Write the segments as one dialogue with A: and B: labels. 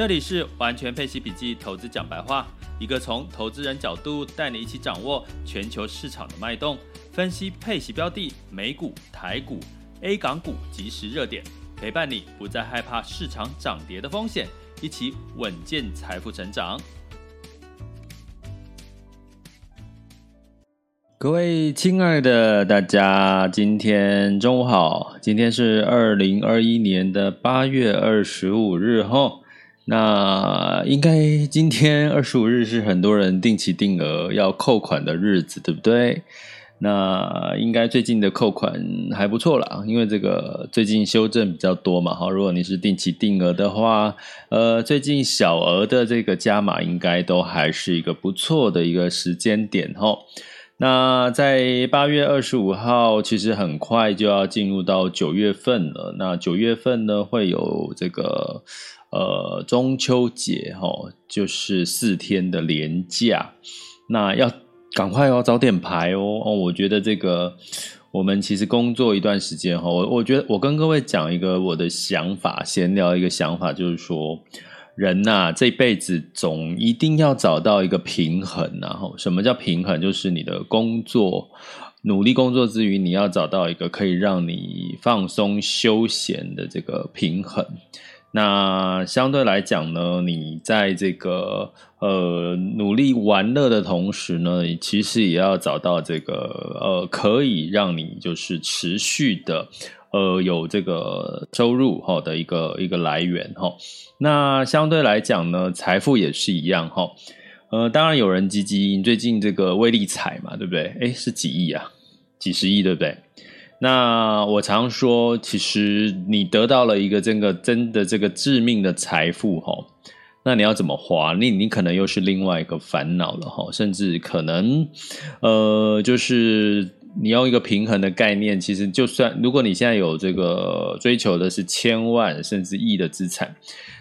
A: 这里是完全配息笔记投资讲白话，一个从投资人角度带你一起掌握全球市场的脉动，分析配息标的、美股、台股、A 港股即时热点，陪伴你不再害怕市场涨跌的风险，一起稳健财富成长。各位亲爱的大家，今天中午好，今天是二零二一年的八月二十五日哈。那应该今天二十五日是很多人定期定额要扣款的日子，对不对？那应该最近的扣款还不错啦，因为这个最近修正比较多嘛。哈，如果你是定期定额的话，呃，最近小额的这个加码应该都还是一个不错的一个时间点哈。那在八月二十五号，其实很快就要进入到九月份了。那九月份呢，会有这个。呃，中秋节哦，就是四天的连假，那要赶快哦，早点排哦哦。我觉得这个，我们其实工作一段时间齁，我我觉得我跟各位讲一个我的想法，闲聊一个想法，就是说，人呐，这辈子总一定要找到一个平衡，然后什么叫平衡？就是你的工作努力工作之余，你要找到一个可以让你放松休闲的这个平衡。那相对来讲呢，你在这个呃努力玩乐的同时呢，其实也要找到这个呃可以让你就是持续的呃有这个收入哈的一个一个来源哈。那相对来讲呢，财富也是一样哈。呃，当然有人积极，最近这个微利彩嘛，对不对？诶，是几亿啊？几十亿，对不对？那我常说，其实你得到了一个这个真的这个致命的财富齁，那你要怎么花？你你可能又是另外一个烦恼了齁，甚至可能，呃，就是你用一个平衡的概念，其实就算如果你现在有这个追求的是千万甚至亿的资产，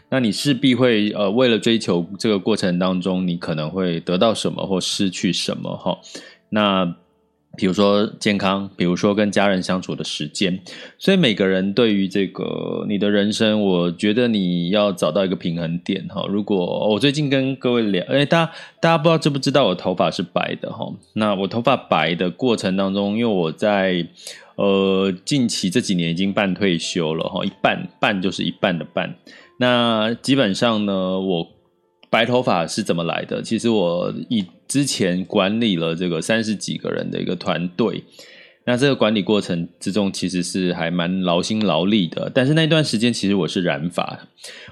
A: 那你势必会呃为了追求这个过程当中，你可能会得到什么或失去什么齁，那。比如说健康，比如说跟家人相处的时间，所以每个人对于这个你的人生，我觉得你要找到一个平衡点哈。如果我最近跟各位聊，哎，大家大家不知道知不知道我头发是白的哈？那我头发白的过程当中，因为我在呃近期这几年已经半退休了哈，一半半就是一半的半。那基本上呢，我。白头发是怎么来的？其实我一之前管理了这个三十几个人的一个团队，那这个管理过程之中其实是还蛮劳心劳力的。但是那段时间其实我是染发，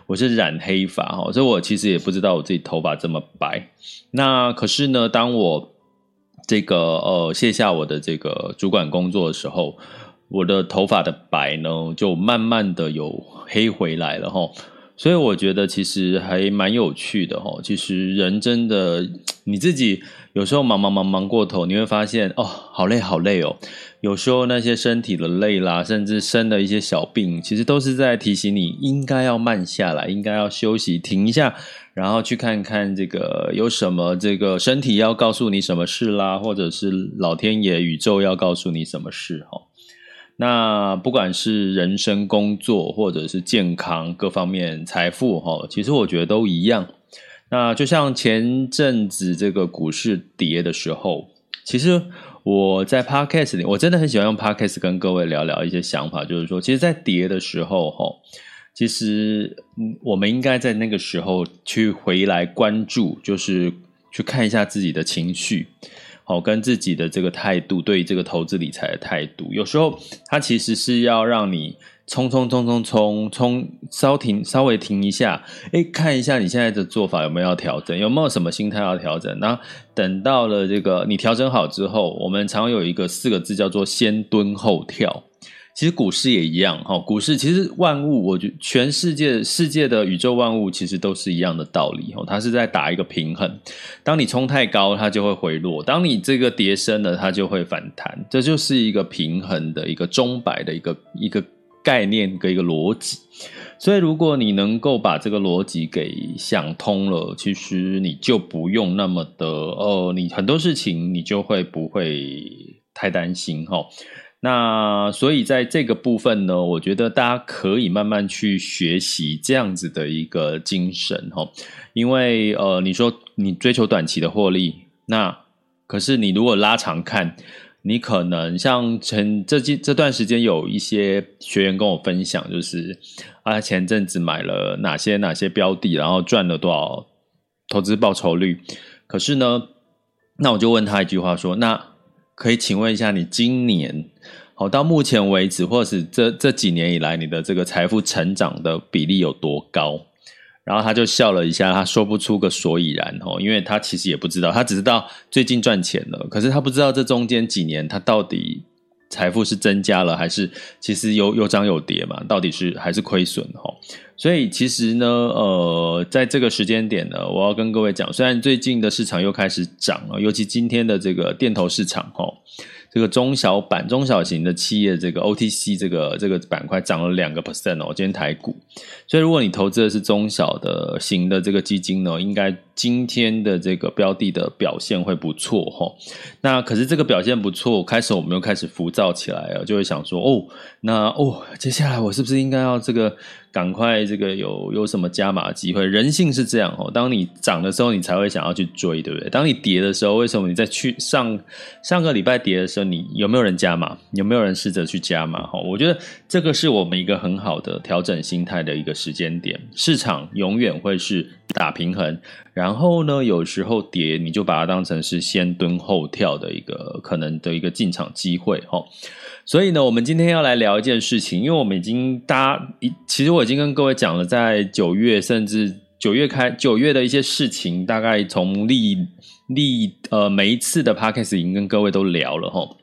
A: 我是染黑发哈，所以我其实也不知道我自己头发这么白。那可是呢，当我这个呃卸下我的这个主管工作的时候，我的头发的白呢就慢慢的有黑回来了哈。所以我觉得其实还蛮有趣的齁。其实人真的，你自己有时候忙忙忙忙过头，你会发现哦，好累好累哦。有时候那些身体的累啦，甚至生的一些小病，其实都是在提醒你应该要慢下来，应该要休息，停一下，然后去看看这个有什么这个身体要告诉你什么事啦，或者是老天爷宇宙要告诉你什么事。那不管是人生、工作，或者是健康各方面、财富，哈，其实我觉得都一样。那就像前阵子这个股市跌的时候，其实我在 Podcast 里，我真的很喜欢用 Podcast 跟各位聊聊一些想法，就是说，其实，在跌的时候，哈，其实我们应该在那个时候去回来关注，就是去看一下自己的情绪。好，跟自己的这个态度，对于这个投资理财的态度，有时候它其实是要让你冲冲冲冲冲冲，稍停稍微停一下，哎，看一下你现在的做法有没有要调整，有没有什么心态要调整。那等到了这个你调整好之后，我们常有一个四个字叫做先蹲后跳。其实股市也一样哈，股市其实万物，我觉得全世界世界的宇宙万物其实都是一样的道理哈，它是在打一个平衡。当你冲太高，它就会回落；当你这个跌深了，它就会反弹。这就是一个平衡的一个钟摆的一个一个概念跟一个逻辑。所以，如果你能够把这个逻辑给想通了，其实你就不用那么的哦，你很多事情你就会不会太担心哈。那所以在这个部分呢，我觉得大家可以慢慢去学习这样子的一个精神哈，因为呃，你说你追求短期的获利，那可是你如果拉长看，你可能像前这这这段时间有一些学员跟我分享，就是啊前阵子买了哪些哪些标的，然后赚了多少投资报酬率，可是呢，那我就问他一句话说，那。可以请问一下，你今年好到目前为止，或是这这几年以来，你的这个财富成长的比例有多高？然后他就笑了一下，他说不出个所以然哦，因为他其实也不知道，他只知道最近赚钱了，可是他不知道这中间几年他到底财富是增加了，还是其实有有涨有跌嘛？到底是还是亏损哈？所以其实呢，呃，在这个时间点呢，我要跟各位讲，虽然最近的市场又开始涨了，尤其今天的这个电投市场，哈。这个中小板、中小型的企业，这个 OTC 这个这个板块涨了两个 percent 哦。今天台股，所以如果你投资的是中小的型的这个基金呢，应该今天的这个标的的表现会不错哈。那可是这个表现不错，开始我们又开始浮躁起来了，就会想说哦，那哦，接下来我是不是应该要这个？赶快这个有有什么加码机会？人性是这样哦，当你涨的时候，你才会想要去追，对不对？当你跌的时候，为什么你在去上上个礼拜跌的时候，你有没有人加码？有没有人试着去加码？哈，我觉得这个是我们一个很好的调整心态的一个时间点。市场永远会是打平衡，然后呢，有时候跌，你就把它当成是先蹲后跳的一个可能的一个进场机会，哈。所以呢，我们今天要来聊一件事情，因为我们已经大家一，其实我已经跟各位讲了，在九月甚至九月开九月的一些事情，大概从历历呃每一次的 podcast 已经跟各位都聊了齁。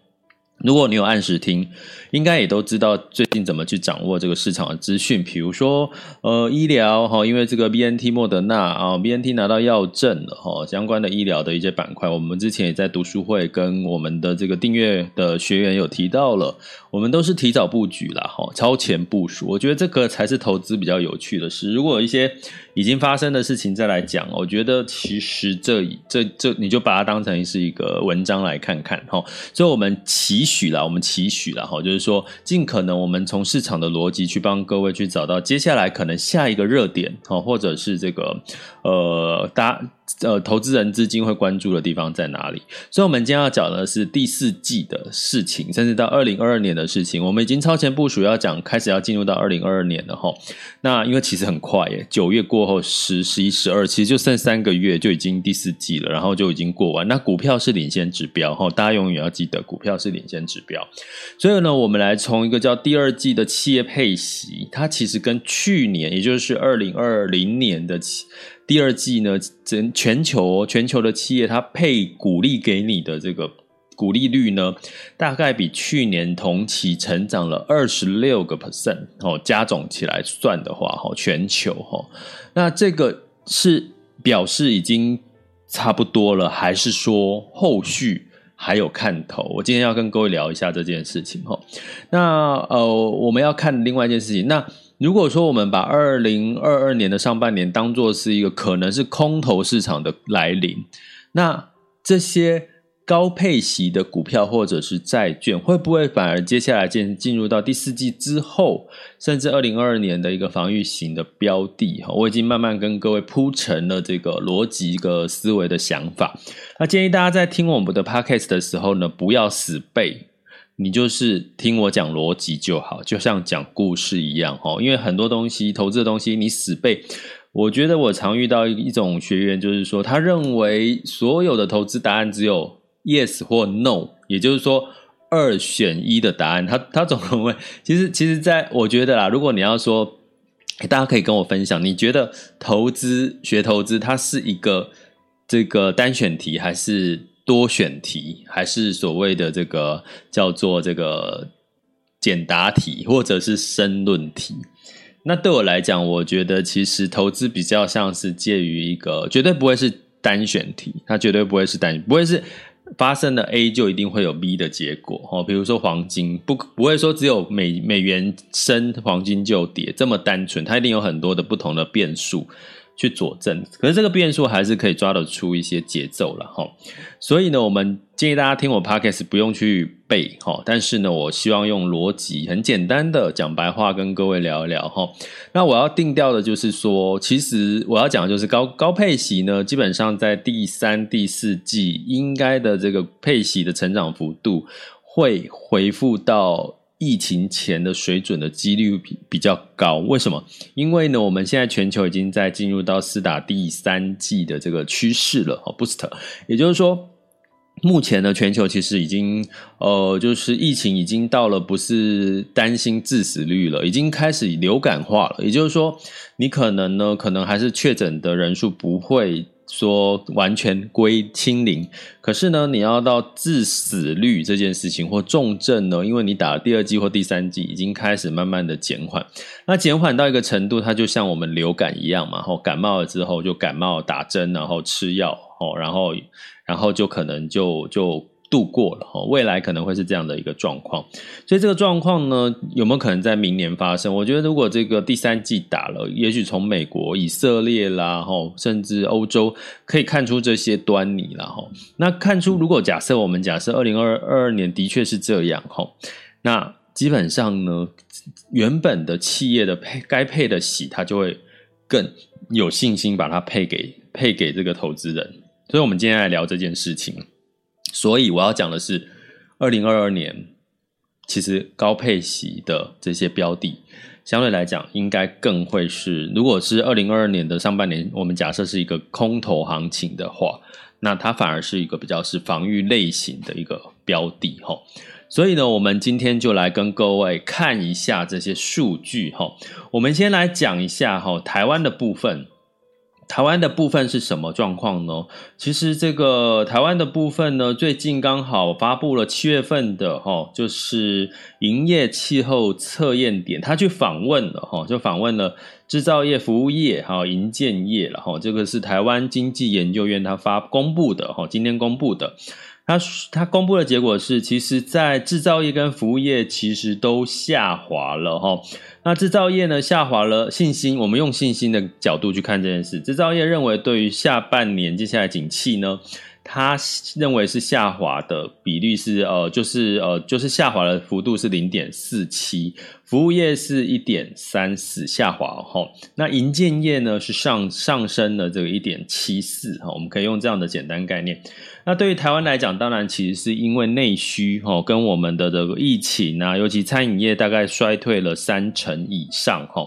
A: 如果你有按时听，应该也都知道最近怎么去掌握这个市场的资讯。比如说，呃，医疗哈，因为这个 BNT 莫德纳啊，BNT 拿到药证了哈，相关的医疗的一些板块，我们之前也在读书会跟我们的这个订阅的学员有提到了，我们都是提早布局啦哈，超前部署。我觉得这个才是投资比较有趣的事。如果一些已经发生的事情再来讲，我觉得其实这这这你就把它当成是一个文章来看看哈。所以，我们期许了，我们期许了哈，就是说尽可能我们从市场的逻辑去帮各位去找到接下来可能下一个热点哈，或者是这个呃，大。呃，投资人资金会关注的地方在哪里？所以，我们今天要讲的是第四季的事情，甚至到二零二二年的事情。我们已经超前部署，要讲，开始要进入到二零二二年了哈。那因为其实很快耶，九月过后，十、十一、十二，其实就剩三个月就已经第四季了，然后就已经过完。那股票是领先指标哈，大家永远要记得，股票是领先指标。所以呢，我们来从一个叫第二季的企业配息，它其实跟去年，也就是二零二零年的。第二季呢，整全球全球的企业，它配股利给你的这个股利率呢，大概比去年同期成长了二十六个 percent 哦，加总起来算的话，哈，全球哈，那这个是表示已经差不多了，还是说后续还有看头？我今天要跟各位聊一下这件事情哈。那呃，我们要看另外一件事情，那。如果说我们把二零二二年的上半年当作是一个可能是空头市场的来临，那这些高配息的股票或者是债券，会不会反而接下来进进入到第四季之后，甚至二零二二年的一个防御型的标的？哈，我已经慢慢跟各位铺陈了这个逻辑和思维的想法。那建议大家在听我们的 podcast 的时候呢，不要死背。你就是听我讲逻辑就好，就像讲故事一样哈。因为很多东西，投资的东西，你死背。我觉得我常遇到一种学员，就是说，他认为所有的投资答案只有 yes 或 no，也就是说二选一的答案。他他总认为，其实其实，在我觉得啦，如果你要说，大家可以跟我分享，你觉得投资学投资，它是一个这个单选题还是？多选题还是所谓的这个叫做这个简答题或者是申论题。那对我来讲，我觉得其实投资比较像是介于一个，绝对不会是单选题，它绝对不会是单，不会是。发生了 A 就一定会有 B 的结果哦，比如说黄金不不会说只有美美元升黄金就跌这么单纯，它一定有很多的不同的变数。去佐证，可是这个变数还是可以抓得出一些节奏了哈。所以呢，我们建议大家听我 podcast 不用去背哈，但是呢，我希望用逻辑很简单的讲白话跟各位聊一聊哈。那我要定调的就是说，其实我要讲的就是高高配息呢，基本上在第三、第四季应该的这个配息的成长幅度会回复到。疫情前的水准的几率比比较高，为什么？因为呢，我们现在全球已经在进入到四打第三季的这个趋势了，哦，booster，也就是说，目前呢，全球其实已经，呃，就是疫情已经到了不是担心致死率了，已经开始流感化了，也就是说，你可能呢，可能还是确诊的人数不会。说完全归清零，可是呢，你要到致死率这件事情或重症呢，因为你打了第二剂或第三剂，已经开始慢慢的减缓。那减缓到一个程度，它就像我们流感一样嘛，吼，感冒了之后就感冒打针，然后吃药，哦，然后然后就可能就就。度过了哈，未来可能会是这样的一个状况，所以这个状况呢，有没有可能在明年发生？我觉得如果这个第三季打了，也许从美国、以色列啦，哈，甚至欧洲可以看出这些端倪了哈。那看出，如果假设我们假设二零二二年的确是这样哈，那基本上呢，原本的企业的配该配的息，它就会更有信心把它配给配给这个投资人。所以，我们今天来聊这件事情。所以我要讲的是，二零二二年其实高配息的这些标的，相对来讲应该更会是，如果是二零二二年的上半年，我们假设是一个空头行情的话，那它反而是一个比较是防御类型的一个标的哈。所以呢，我们今天就来跟各位看一下这些数据哈。我们先来讲一下哈，台湾的部分。台湾的部分是什么状况呢？其实这个台湾的部分呢，最近刚好发布了七月份的哈，就是营业气候测验点，他去访问了哈，就访问了制造业、服务业还有营建业了哈。这个是台湾经济研究院他发公布的哈，今天公布的。他他公布的结果是，其实，在制造业跟服务业其实都下滑了哈。那制造业呢，下滑了信心，我们用信心的角度去看这件事，制造业认为对于下半年接下来景气呢。他认为是下滑的比率是呃，就是呃，就是下滑的幅度是零点四七，服务业是一点三四下滑哈，那银建业呢是上上升了这个一点七四哈，我们可以用这样的简单概念。那对于台湾来讲，当然其实是因为内需哈，跟我们的这个疫情啊，尤其餐饮业大概衰退了三成以上哈，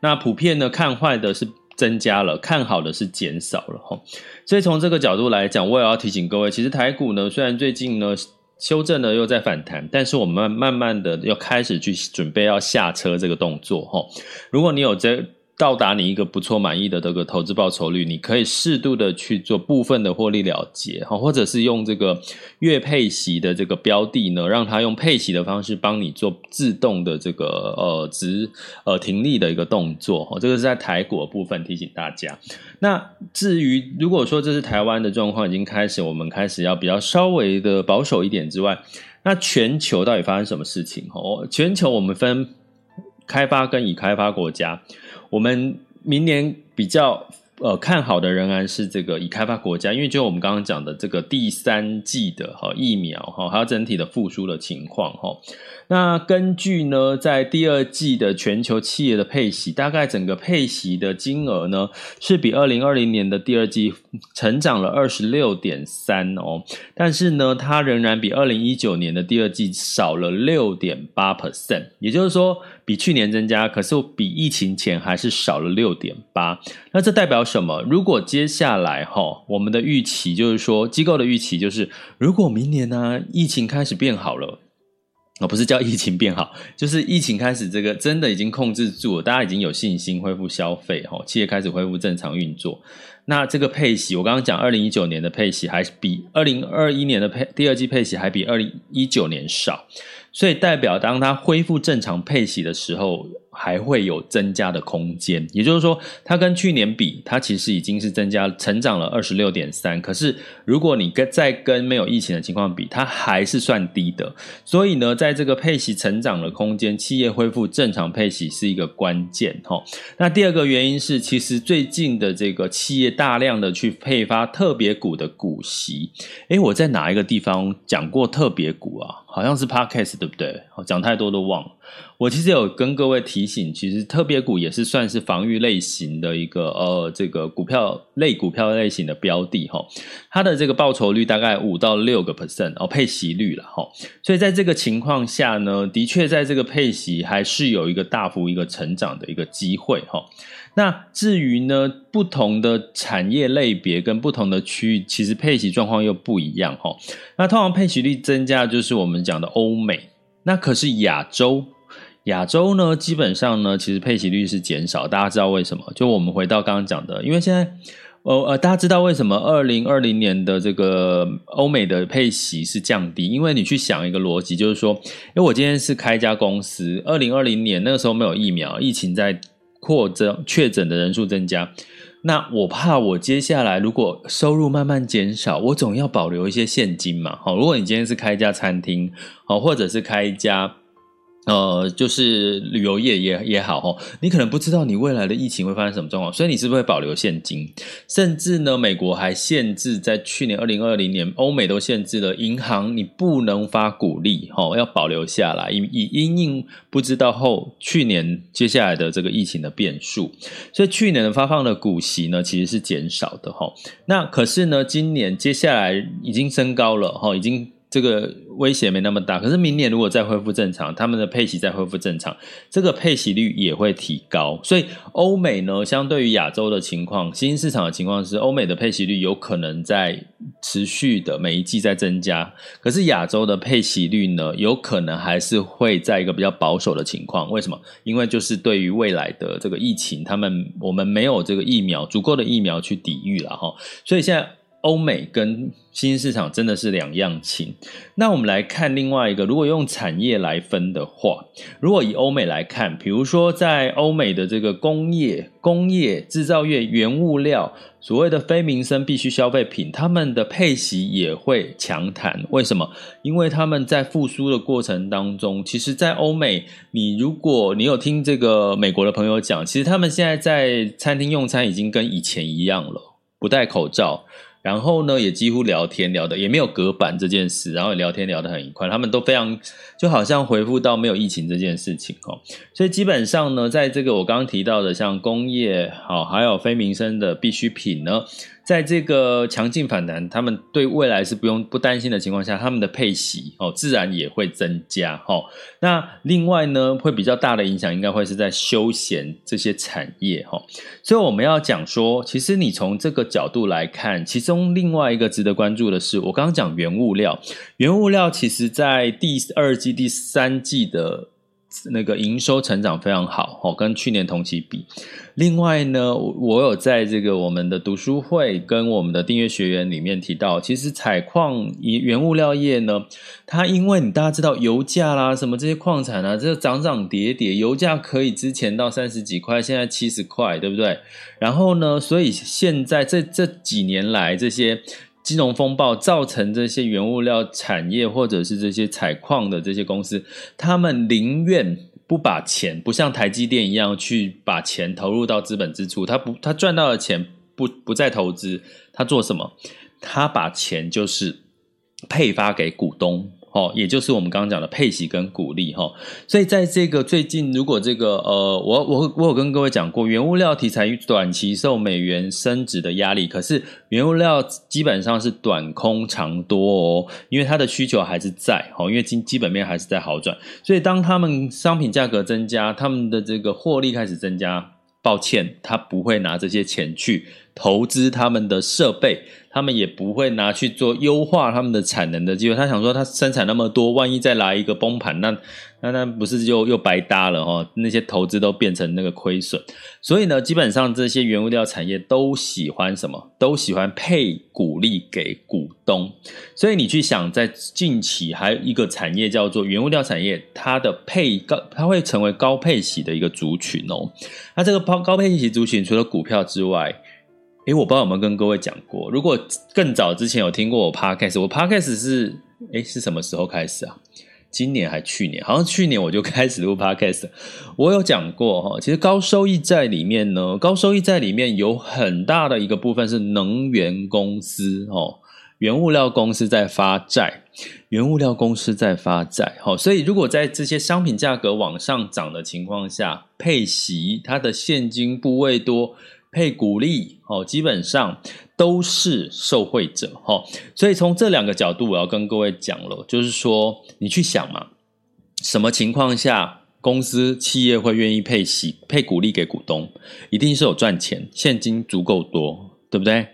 A: 那普遍呢看坏的是增加了，看好的是减少了哈。所以从这个角度来讲，我也要提醒各位，其实台股呢，虽然最近呢修正呢又在反弹，但是我们慢慢的要开始去准备要下车这个动作哈。如果你有这。到达你一个不错满意的这个投资报酬率，你可以适度的去做部分的获利了结哈，或者是用这个月配息的这个标的呢，让它用配息的方式帮你做自动的这个呃值呃停利的一个动作哈，这个是在台股部分提醒大家。那至于如果说这是台湾的状况已经开始，我们开始要比较稍微的保守一点之外，那全球到底发生什么事情哈？全球我们分开发跟已开发国家。我们明年比较呃看好的仍然是这个已开发国家，因为就我们刚刚讲的这个第三季的哈疫苗哈，还有整体的复苏的情况哈。那根据呢，在第二季的全球企业的配息，大概整个配息的金额呢，是比二零二零年的第二季成长了二十六点三哦，但是呢，它仍然比二零一九年的第二季少了六点八 percent，也就是说，比去年增加，可是比疫情前还是少了六点八。那这代表什么？如果接下来哈，我们的预期就是说，机构的预期就是，如果明年呢，疫情开始变好了。哦，不是叫疫情变好，就是疫情开始，这个真的已经控制住了，大家已经有信心恢复消费，哈，企业开始恢复正常运作。那这个配息，我刚刚讲，二零一九年的配息还比二零二一年的配第二季配息还比二零一九年少，所以代表当它恢复正常配息的时候，还会有增加的空间。也就是说，它跟去年比，它其实已经是增加成长了二十六点三。可是如果你跟再跟没有疫情的情况比，它还是算低的。所以呢，在这个配息成长的空间，企业恢复正常配息是一个关键哈。那第二个原因是，其实最近的这个企业大量的去配发特别股的股息。诶，我在哪一个地方讲过特别股啊？好像是 Podcast 对不对？讲太多都忘了。我其实有跟各位提醒，其实特别股也是算是防御类型的一个呃这个股票类股票类型的标的哈。它的这个报酬率大概五到六个 percent 哦，配息率了哈。所以在这个情况下呢，的确在这个配息还是有一个大幅一个成长的一个机会哈。那至于呢，不同的产业类别跟不同的区域，其实配息状况又不一样哈。那通常配息率增加就是我们讲的欧美，那可是亚洲，亚洲呢基本上呢，其实配息率是减少。大家知道为什么？就我们回到刚刚讲的，因为现在哦呃，大家知道为什么二零二零年的这个欧美的配息是降低？因为你去想一个逻辑，就是说，因为我今天是开一家公司，二零二零年那个时候没有疫苗，疫情在。扩增确诊的人数增加，那我怕我接下来如果收入慢慢减少，我总要保留一些现金嘛。好，如果你今天是开一家餐厅，好，或者是开一家。呃，就是旅游业也也好哦，你可能不知道你未来的疫情会发生什么状况，所以你是不是会保留现金？甚至呢，美国还限制，在去年二零二零年，欧美都限制了银行，你不能发股利，齁，要保留下来，以以因应不知道后去年接下来的这个疫情的变数，所以去年的发放的股息呢，其实是减少的齁。那可是呢，今年接下来已经升高了齁，已经。这个威胁没那么大，可是明年如果再恢复正常，他们的配息再恢复正常，这个配息率也会提高。所以欧美呢，相对于亚洲的情况，新兴市场的情况是，欧美的配息率有可能在持续的每一季在增加，可是亚洲的配息率呢，有可能还是会在一个比较保守的情况。为什么？因为就是对于未来的这个疫情，他们我们没有这个疫苗，足够的疫苗去抵御了哈，所以现在。欧美跟新兴市场真的是两样情。那我们来看另外一个，如果用产业来分的话，如果以欧美来看，比如说在欧美的这个工业、工业制造业、原物料，所谓的非民生必需消费品，他们的配息也会强弹。为什么？因为他们在复苏的过程当中，其实，在欧美，你如果你有听这个美国的朋友讲，其实他们现在在餐厅用餐已经跟以前一样了，不戴口罩。然后呢，也几乎聊天聊的也没有隔板这件事，然后聊天聊得很愉快，他们都非常就好像回复到没有疫情这件事情哦，所以基本上呢，在这个我刚刚提到的像工业好，还有非民生的必需品呢。在这个强劲反弹，他们对未来是不用不担心的情况下，他们的配息哦自然也会增加哈。那另外呢，会比较大的影响应该会是在休闲这些产业哈。所以我们要讲说，其实你从这个角度来看，其中另外一个值得关注的是，我刚刚讲原物料，原物料其实在第二季、第三季的。那个营收成长非常好哦，跟去年同期比。另外呢，我有在这个我们的读书会跟我们的订阅学员里面提到，其实采矿以原物料业呢，它因为你大家知道油价啦，什么这些矿产啊，这涨涨跌跌，油价可以之前到三十几块，现在七十块，对不对？然后呢，所以现在这这几年来这些。金融风暴造成这些原物料产业或者是这些采矿的这些公司，他们宁愿不把钱，不像台积电一样去把钱投入到资本支出，他不，他赚到的钱不不再投资，他做什么？他把钱就是配发给股东。哦，也就是我们刚刚讲的配息跟股利哈，所以在这个最近，如果这个呃，我我我有跟各位讲过，原物料题材短期受美元升值的压力，可是原物料基本上是短空长多哦，因为它的需求还是在哦，因为基基本面还是在好转，所以当他们商品价格增加，他们的这个获利开始增加，抱歉，他不会拿这些钱去投资他们的设备，他们也不会拿去做优化他们的产能的机会。他想说，他生产那么多，万一再来一个崩盘，那。那那不是就又白搭了哈？那些投资都变成那个亏损，所以呢，基本上这些原物料产业都喜欢什么？都喜欢配股利给股东。所以你去想，在近期还有一个产业叫做原物料产业，它的配高，它会成为高配息的一个族群哦。那这个高高配息族群，除了股票之外，诶，我不知道有没有跟各位讲过。如果更早之前有听过我 Podcast，我 Podcast 是诶是什么时候开始啊？今年还去年，好像去年我就 开始录 Podcast。我有讲过哈，其实高收益债里面呢，高收益债里面有很大的一个部分是能源公司哦，原物料公司在发债，原物料公司在发债。好，所以如果在这些商品价格往上涨的情况下，配息它的现金部位多。配股利哦，基本上都是受惠者哈，所以从这两个角度，我要跟各位讲了，就是说你去想嘛，什么情况下公司企业会愿意配息、配股利给股东？一定是有赚钱，现金足够多，对不对？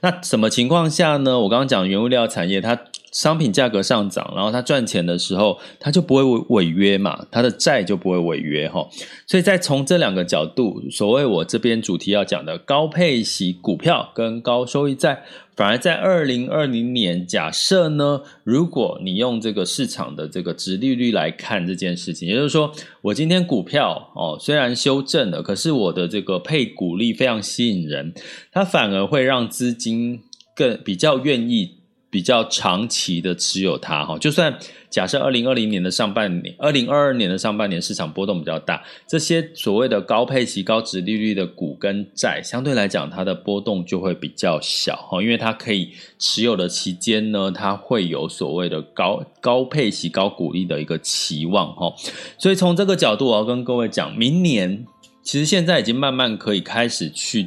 A: 那什么情况下呢？我刚刚讲原物料产业，它。商品价格上涨，然后他赚钱的时候，他就不会违违约嘛，他的债就不会违约哈。所以在从这两个角度，所谓我这边主题要讲的高配息股票跟高收益债，反而在二零二零年，假设呢，如果你用这个市场的这个殖利率来看这件事情，也就是说，我今天股票哦虽然修正了，可是我的这个配股利非常吸引人，它反而会让资金更比较愿意。比较长期的持有它哈，就算假设二零二零年的上半年，二零二二年的上半年市场波动比较大，这些所谓的高配息、高殖利率的股跟债，相对来讲它的波动就会比较小哈，因为它可以持有的期间呢，它会有所谓的高高配息、高股利的一个期望哈，所以从这个角度，我要跟各位讲，明年其实现在已经慢慢可以开始去。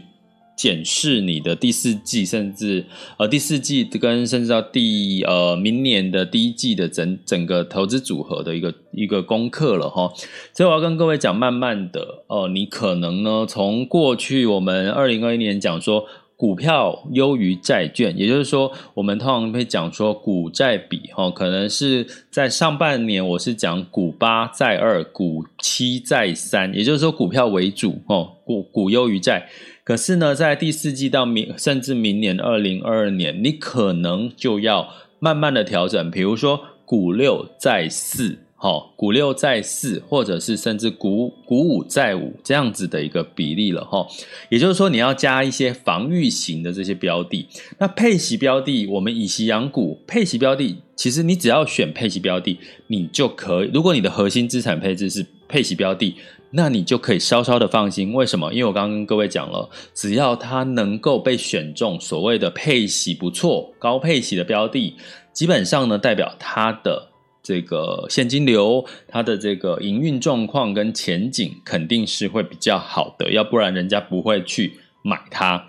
A: 检视你的第四季，甚至呃第四季跟甚至到第呃明年的第一季的整整个投资组合的一个一个功课了哈，所以我要跟各位讲，慢慢的哦，你可能呢从过去我们二零二一年讲说股票优于债券，也就是说我们通常会讲说股债比哈，可能是在上半年我是讲股八债二，股七债三，也就是说股票为主哦，股股优于债。可是呢，在第四季到明，甚至明年二零二二年，你可能就要慢慢的调整，比如说股六债四，哈，股六债四，或者是甚至股股五债五这样子的一个比例了，哈。也就是说，你要加一些防御型的这些标的。那配息标的，我们以息养股，配息标的，其实你只要选配息标的，你就可以。如果你的核心资产配置是配息标的。那你就可以稍稍的放心，为什么？因为我刚刚跟各位讲了，只要它能够被选中，所谓的配息不错、高配息的标的，基本上呢，代表它的这个现金流、它的这个营运状况跟前景肯定是会比较好的，要不然人家不会去买它。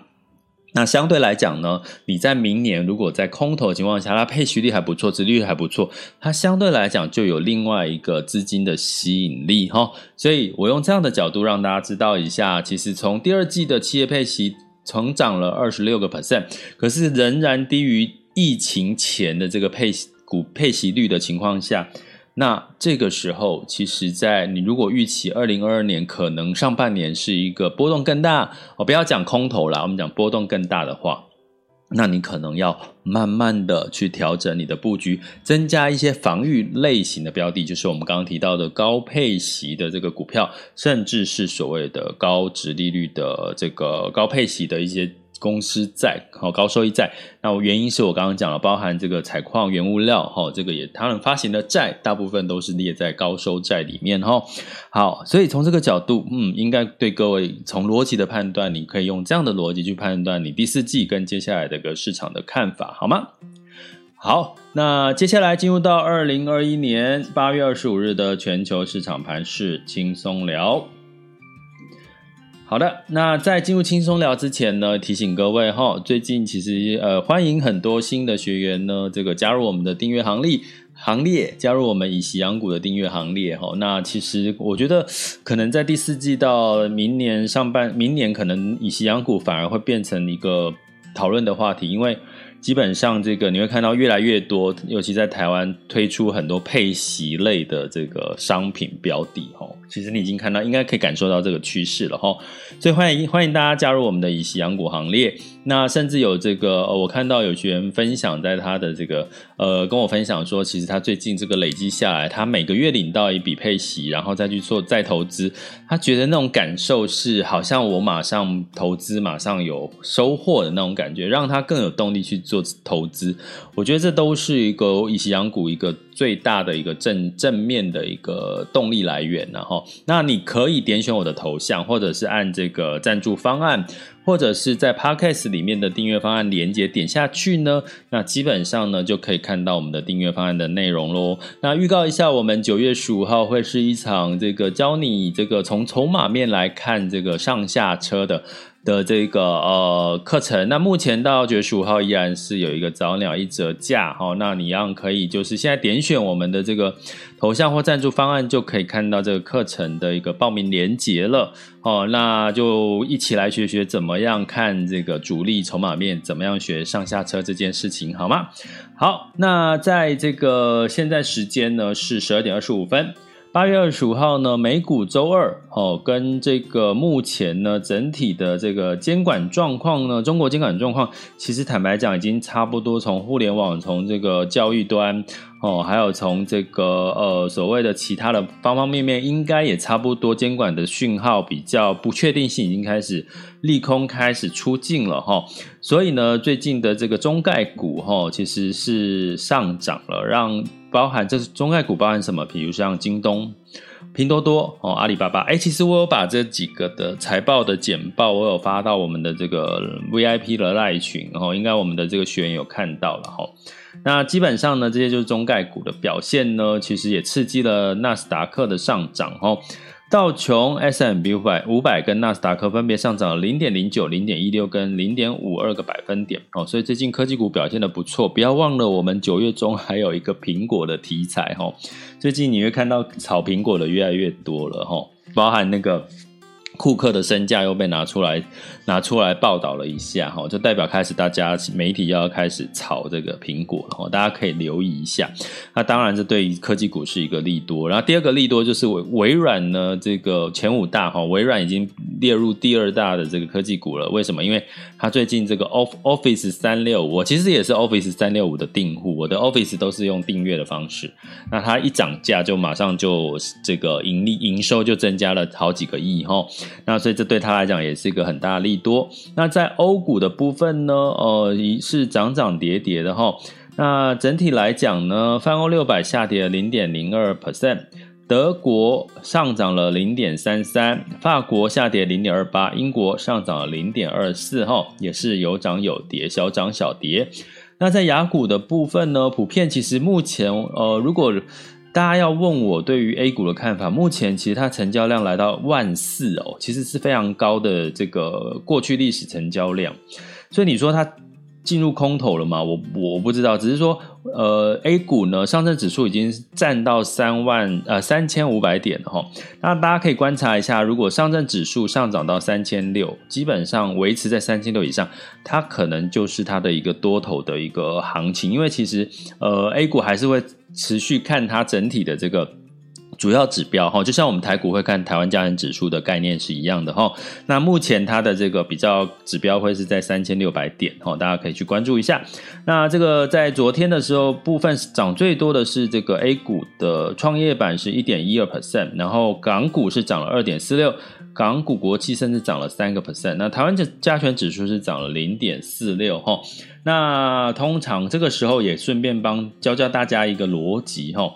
A: 那相对来讲呢，你在明年如果在空头情况下，它配息率还不错，殖率还不错，它相对来讲就有另外一个资金的吸引力哈。所以我用这样的角度让大家知道一下，其实从第二季的企业配息成长了二十六个 percent，可是仍然低于疫情前的这个配股配息率的情况下。那这个时候，其实，在你如果预期二零二二年可能上半年是一个波动更大，我不要讲空头啦，我们讲波动更大的话，那你可能要慢慢的去调整你的布局，增加一些防御类型的标的，就是我们刚刚提到的高配息的这个股票，甚至是所谓的高值利率的这个高配息的一些。公司债和高收益债，那我原因是我刚刚讲了，包含这个采矿原物料哈，这个也他们发行的债大部分都是列在高收债里面哈。好，所以从这个角度，嗯，应该对各位从逻辑的判断，你可以用这样的逻辑去判断你第四季跟接下来的个市场的看法，好吗？好，那接下来进入到二零二一年八月二十五日的全球市场盘势轻松聊。好的，那在进入轻松聊之前呢，提醒各位哈，最近其实呃欢迎很多新的学员呢，这个加入我们的订阅行列，行列，加入我们以喜养股的订阅行列哈。那其实我觉得，可能在第四季到明年上半，明年可能以喜养股反而会变成一个讨论的话题，因为。基本上，这个你会看到越来越多，尤其在台湾推出很多配息类的这个商品标的，哦，其实你已经看到，应该可以感受到这个趋势了，吼。所以欢迎欢迎大家加入我们的以息养股行列。那甚至有这个，呃我看到有学员分享在他的这个，呃，跟我分享说，其实他最近这个累积下来，他每个月领到一笔配息，然后再去做再投资，他觉得那种感受是好像我马上投资，马上有收获的那种感觉，让他更有动力去。做投资，我觉得这都是一个以息养股一个最大的一个正正面的一个动力来源，然后，那你可以点选我的头像，或者是按这个赞助方案，或者是在 Podcast 里面的订阅方案连结点下去呢，那基本上呢就可以看到我们的订阅方案的内容喽。那预告一下，我们九月十五号会是一场这个教你这个从筹码面来看这个上下车的。的这个呃课程，那目前到九月十五号依然是有一个早鸟一折价哈，那你一样可以就是现在点选我们的这个头像或赞助方案，就可以看到这个课程的一个报名链接了哦，那就一起来学学怎么样看这个主力筹码面，怎么样学上下车这件事情好吗？好，那在这个现在时间呢是十二点二十五分。八月二十五号呢，美股周二哦，跟这个目前呢整体的这个监管状况呢，中国监管状况其实坦白讲已经差不多，从互联网，从这个教育端哦，还有从这个呃所谓的其他的方方面面，应该也差不多，监管的讯号比较不确定性已经开始利空开始出尽了哈，所以呢，最近的这个中概股哈其实是上涨了，让。包含这是中概股，包含什么？比如像京东、拼多多哦，阿里巴巴。哎，其实我有把这几个的财报的简报，我有发到我们的这个 VIP 的赖群，然后应该我们的这个学员有看到了哈。那基本上呢，这些就是中概股的表现呢，其实也刺激了纳斯达克的上涨哈。道琼、S M B 五百、五百跟纳斯达克分别上涨了零点零九、零点一六跟零点五二个百分点哦，所以最近科技股表现的不错。不要忘了，我们九月中还有一个苹果的题材哈，最近你会看到炒苹果的越来越多了哈，包含那个。库克的身价又被拿出来拿出来报道了一下哈，就代表开始大家媒体要开始炒这个苹果了哈，大家可以留意一下。那当然这对于科技股是一个利多。然后第二个利多就是微微软呢，这个前五大哈，微软已经列入第二大的这个科技股了。为什么？因为他最近这个 Office 三六五，我其实也是 Office 三六五的订户，我的 Office 都是用订阅的方式。那它一涨价就马上就这个盈利营收就增加了好几个亿哈。那所以这对他来讲也是一个很大的利多。那在欧股的部分呢，呃，是涨涨跌跌的哈。那整体来讲呢，泛欧六百下跌了零点零二 percent，德国上涨了零点三三，法国下跌零点二八，英国上涨了零点二四哈，也是有涨有跌，小涨小跌。那在雅股的部分呢，普遍其实目前呃，如果大家要问我对于 A 股的看法，目前其实它成交量来到万四哦，其实是非常高的这个过去历史成交量，所以你说它进入空头了吗？我我不知道，只是说呃 A 股呢，上证指数已经站到三万呃三千五百点了哈，那大家可以观察一下，如果上证指数上涨到三千六，基本上维持在三千六以上，它可能就是它的一个多头的一个行情，因为其实呃 A 股还是会。持续看它整体的这个主要指标哈，就像我们台股会看台湾加权指数的概念是一样的哈。那目前它的这个比较指标会是在三千六百点哈，大家可以去关注一下。那这个在昨天的时候，部分涨最多的是这个 A 股的创业板是一点一二 percent，然后港股是涨了二点四六，港股国际甚至涨了三个 percent。那台湾的加权指数是涨了零点四六哈。那通常这个时候也顺便帮教教大家一个逻辑哈，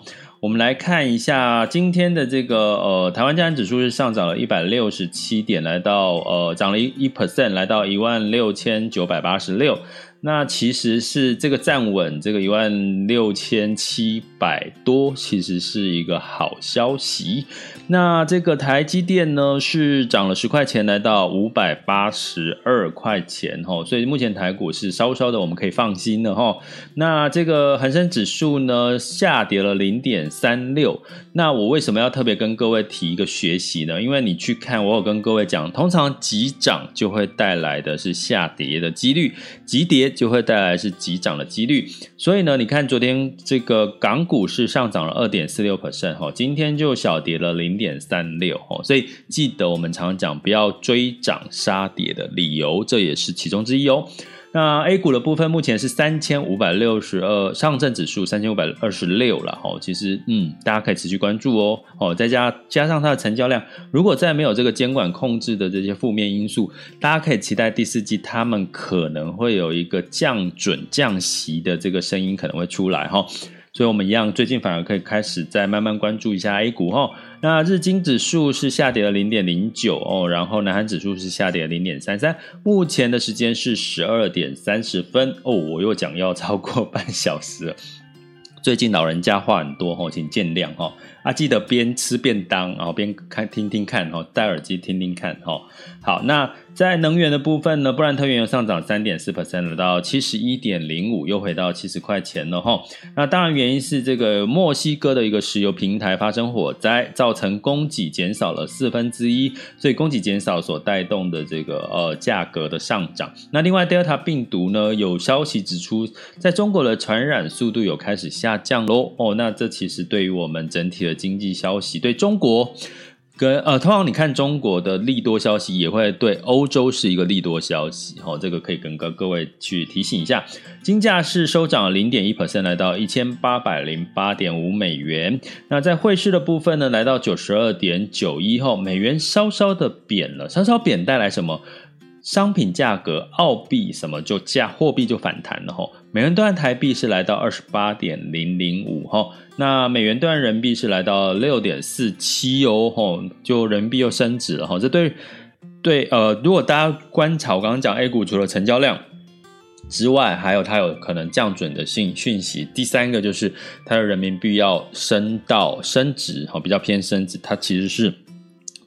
A: 我们来看一下今天的这个呃台湾加权指数是上涨了一百六十七点，来到呃涨了一一 percent，来到一万六千九百八十六。那其实是这个站稳这个一万六千七百多，其实是一个好消息。那这个台积电呢是涨了十块钱，来到五百八十二块钱哈，所以目前台股是稍稍的我们可以放心的哈。那这个恒生指数呢下跌了零点三六，那我为什么要特别跟各位提一个学习呢？因为你去看，我有跟各位讲，通常急涨就会带来的是下跌的几率，急跌。就会带来是急涨的几率，所以呢，你看昨天这个港股是上涨了二点四六 percent 哈，今天就小跌了零点三六哈，所以记得我们常讲不要追涨杀跌的理由，这也是其中之一哦。那 A 股的部分目前是三千五百六十二，上证指数三千五百二十六了哈。其实嗯，大家可以持续关注哦。哦，再加加上它的成交量，如果再没有这个监管控制的这些负面因素，大家可以期待第四季他们可能会有一个降准降息的这个声音可能会出来哈。所以，我们一样，最近反而可以开始再慢慢关注一下 A 股哈。那日经指数是下跌了零点零九哦，然后南韩指数是下跌了零点三三。目前的时间是十二点三十分哦，我又讲要超过半小时。最近老人家话很多哈，请见谅哈。啊，记得边吃便当，然后边看听听看哦，戴耳机听听看哦。好，那在能源的部分呢，布兰特原油上涨三点四 percent，到七十一点零五，又回到七十块钱了哈。那当然原因是这个墨西哥的一个石油平台发生火灾，造成供给减少了四分之一，所以供给减少所带动的这个呃价格的上涨。那另外德尔塔病毒呢，有消息指出，在中国的传染速度有开始下降喽。哦，那这其实对于我们整体的经济消息，对中国跟呃，通常你看中国的利多消息，也会对欧洲是一个利多消息。好、哦，这个可以跟各各位去提醒一下。金价是收涨零点一 percent，来到一千八百零八点五美元。那在汇市的部分呢，来到九十二点九一后，美元稍稍的贬了，稍稍贬带来什么？商品价格，澳币什么就价货币就反弹了哈。美元兑台币是来到二十八点零零五哈，那美元兑人民币是来到六点四七哦哈，就人民币又升值了哈。这对对呃，如果大家观察我刚刚讲 A 股除了成交量之外，还有它有可能降准的信讯息。第三个就是它的人民币要升到升值哈，比较偏升值，它其实是。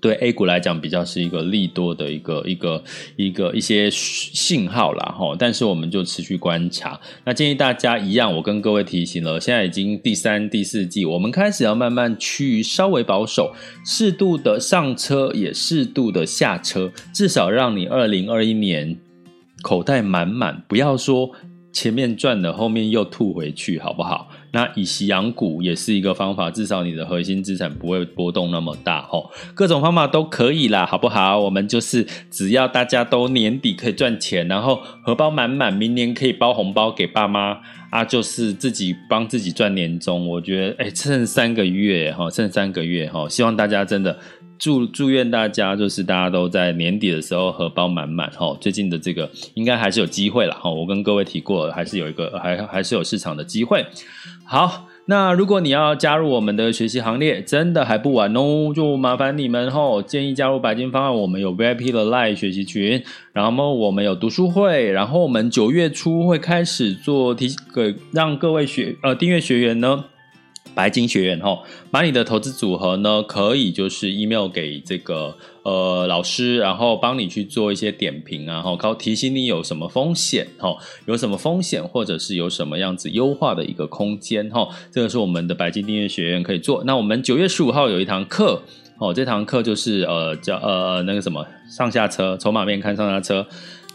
A: 对 A 股来讲，比较是一个利多的一个一个一个一些信号啦哈，但是我们就持续观察。那建议大家一样，我跟各位提醒了，现在已经第三、第四季，我们开始要慢慢趋于稍微保守，适度的上车，也适度的下车，至少让你二零二一年口袋满满，不要说前面赚了，后面又吐回去，好不好？那以息养股也是一个方法，至少你的核心资产不会波动那么大吼。各种方法都可以啦，好不好？我们就是只要大家都年底可以赚钱，然后荷包满满，明年可以包红包给爸妈啊，就是自己帮自己赚年终。我觉得，哎，剩三个月哈，剩三个月哈，希望大家真的。祝祝愿大家，就是大家都在年底的时候荷包满满哈。最近的这个应该还是有机会了哈。我跟各位提过，还是有一个还还是有市场的机会。好，那如果你要加入我们的学习行列，真的还不晚哦。就麻烦你们哈，建议加入白金方案。我们有 VIP 的 Live 学习群，然后我们有读书会，然后我们九月初会开始做提给让各位学呃订阅学员呢。白金学院哈，把你的投资组合呢，可以就是 email 给这个呃老师，然后帮你去做一些点评啊，然后提醒你有什么风险哈，有什么风险，或者是有什么样子优化的一个空间哈，这个是我们的白金订阅学院可以做。那我们九月十五号有一堂课哦，这堂课就是呃叫呃那个什么上下车，筹码面看上下车。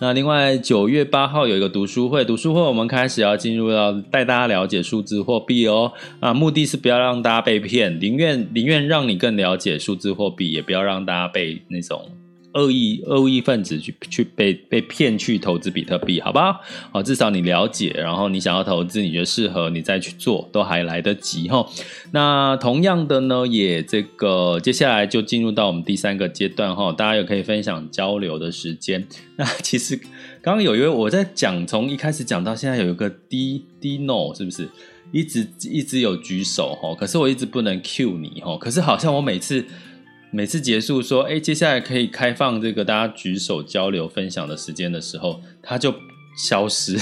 A: 那另外九月八号有一个读书会，读书会我们开始要进入到带大家了解数字货币哦，啊，目的是不要让大家被骗，宁愿宁愿让你更了解数字货币，也不要让大家被那种。恶意恶意分子去去被被骗去投资比特币，好不好？好，至少你了解，然后你想要投资，你觉得适合，你再去做，都还来得及哈。那同样的呢，也这个接下来就进入到我们第三个阶段哈，大家也可以分享交流的时间。那其实刚刚有一位我在讲，从一开始讲到现在有一个 D D No 是不是？一直一直有举手哈，可是我一直不能 Q 你哈，可是好像我每次。每次结束说，哎，接下来可以开放这个大家举手交流分享的时间的时候，他就消失。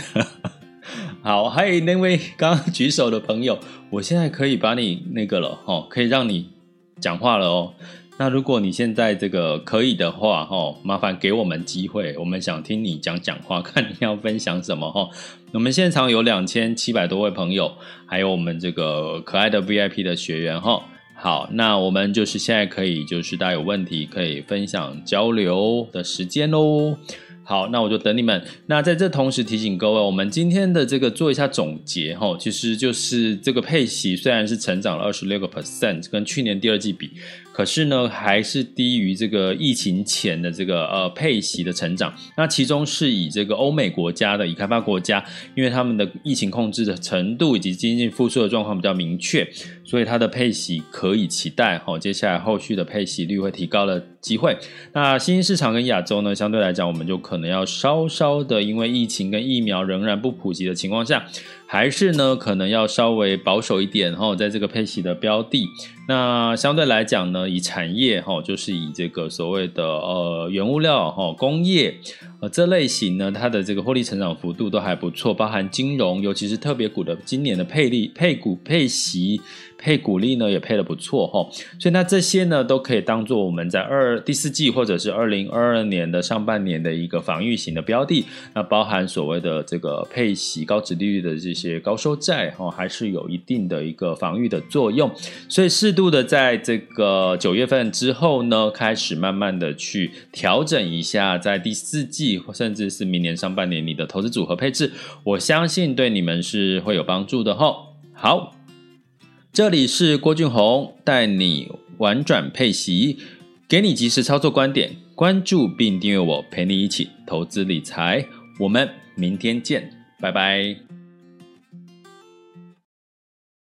A: 好，还有那位刚刚举手的朋友，我现在可以把你那个了哦，可以让你讲话了哦。那如果你现在这个可以的话，哈，麻烦给我们机会，我们想听你讲讲话，看你要分享什么哈。我们现场有两千七百多位朋友，还有我们这个可爱的 VIP 的学员哈。好，那我们就是现在可以，就是大家有问题可以分享交流的时间喽。好，那我就等你们。那在这同时提醒各位，我们今天的这个做一下总结哈，其实就是这个配息虽然是成长了二十六个 percent，跟去年第二季比。可是呢，还是低于这个疫情前的这个呃配息的成长。那其中是以这个欧美国家的已开发国家，因为他们的疫情控制的程度以及经济复苏的状况比较明确，所以它的配息可以期待哈。接下来后续的配息率会提高的机会。那新兴市场跟亚洲呢，相对来讲，我们就可能要稍稍的，因为疫情跟疫苗仍然不普及的情况下。还是呢，可能要稍微保守一点哈，在这个配息的标的，那相对来讲呢，以产业哈，就是以这个所谓的呃原物料哈，工业呃这类型呢，它的这个获利成长幅度都还不错，包含金融，尤其是特别股的今年的配利配股配息。配股利呢也配得不错哈，所以那这些呢都可以当做我们在二第四季或者是二零二二年的上半年的一个防御型的标的，那包含所谓的这个配息高值利率的这些高收债哈，还是有一定的一个防御的作用，所以适度的在这个九月份之后呢，开始慢慢的去调整一下，在第四季甚至是明年上半年你的投资组合配置，我相信对你们是会有帮助的哈。好。这里是郭俊宏，带你玩转配息，给你及时操作观点，关注并订阅我，陪你一起投资理财。我们明天见，拜拜。